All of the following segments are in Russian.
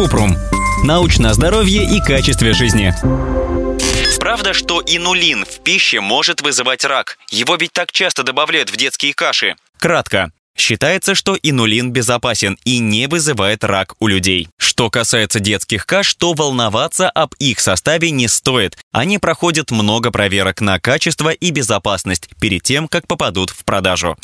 Купрум. Научное здоровье и качестве жизни. Правда, что инулин в пище может вызывать рак? Его ведь так часто добавляют в детские каши. Кратко. Считается, что инулин безопасен и не вызывает рак у людей. Что касается детских каш, то волноваться об их составе не стоит. Они проходят много проверок на качество и безопасность перед тем, как попадут в продажу.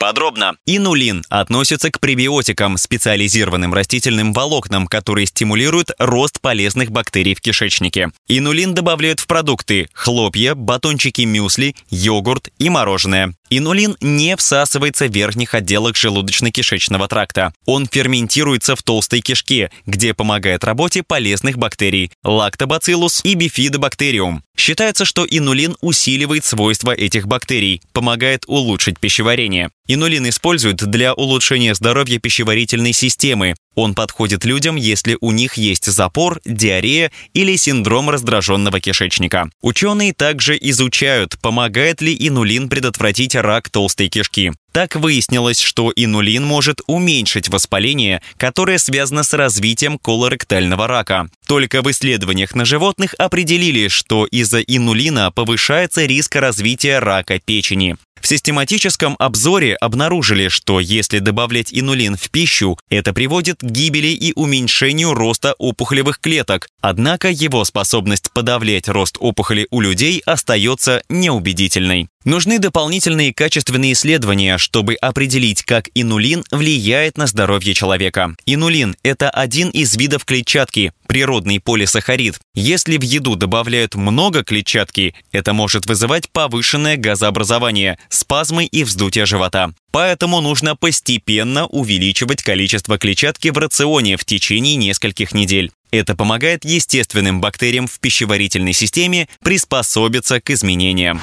Подробно. Инулин относится к пребиотикам, специализированным растительным волокнам, которые стимулируют рост полезных бактерий в кишечнике. Инулин добавляют в продукты – хлопья, батончики мюсли, йогурт и мороженое. Инулин не всасывается в верхних отделах желудочно-кишечного тракта. Он ферментируется в толстой кишке, где помогает работе полезных бактерий – лактобациллус и бифидобактериум. Считается, что инулин усиливает свойства этих бактерий, помогает улучшить пищеварение. Инулин используют для улучшения здоровья пищеварительной системы. Он подходит людям, если у них есть запор, диарея или синдром раздраженного кишечника. Ученые также изучают, помогает ли инулин предотвратить рак толстой кишки. Так выяснилось, что инулин может уменьшить воспаление, которое связано с развитием колоректального рака. Только в исследованиях на животных определили, что из-за инулина повышается риск развития рака печени. В систематическом обзоре обнаружили, что если добавлять инулин в пищу, это приводит к гибели и уменьшению роста опухолевых клеток. Однако его способность подавлять рост опухоли у людей остается неубедительной. Нужны дополнительные качественные исследования, чтобы определить, как инулин влияет на здоровье человека. Инулин – это один из видов клетчатки, природный полисахарид. Если в еду добавляют много клетчатки, это может вызывать повышенное газообразование, спазмы и вздутие живота. Поэтому нужно постепенно увеличивать количество клетчатки в рационе в течение нескольких недель. Это помогает естественным бактериям в пищеварительной системе приспособиться к изменениям.